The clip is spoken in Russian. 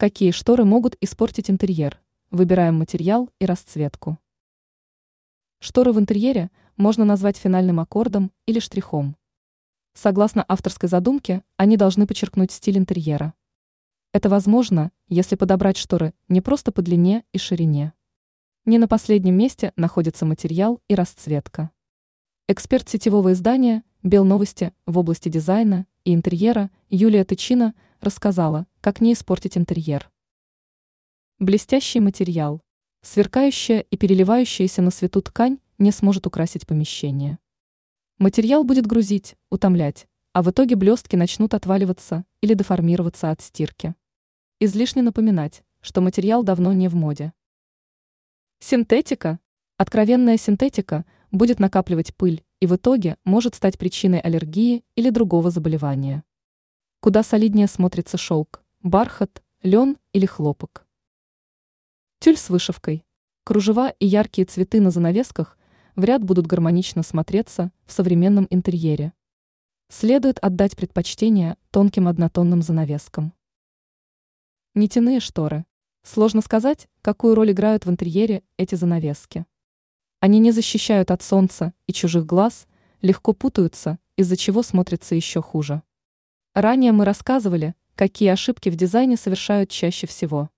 Какие шторы могут испортить интерьер? Выбираем материал и расцветку. Шторы в интерьере можно назвать финальным аккордом или штрихом. Согласно авторской задумке, они должны подчеркнуть стиль интерьера. Это возможно, если подобрать шторы не просто по длине и ширине. Не на последнем месте находится материал и расцветка. Эксперт сетевого издания «Белновости» в области дизайна и интерьера Юлия Тычина рассказала, как не испортить интерьер. Блестящий материал. Сверкающая и переливающаяся на свету ткань не сможет украсить помещение. Материал будет грузить, утомлять, а в итоге блестки начнут отваливаться или деформироваться от стирки. Излишне напоминать, что материал давно не в моде. Синтетика. Откровенная синтетика будет накапливать пыль и в итоге может стать причиной аллергии или другого заболевания. Куда солиднее смотрится шелк, бархат, лен или хлопок. Тюль с вышивкой. Кружева и яркие цветы на занавесках в ряд будут гармонично смотреться в современном интерьере. Следует отдать предпочтение тонким однотонным занавескам. Нитяные шторы. Сложно сказать, какую роль играют в интерьере эти занавески. Они не защищают от солнца и чужих глаз, легко путаются, из-за чего смотрятся еще хуже. Ранее мы рассказывали, какие ошибки в дизайне совершают чаще всего.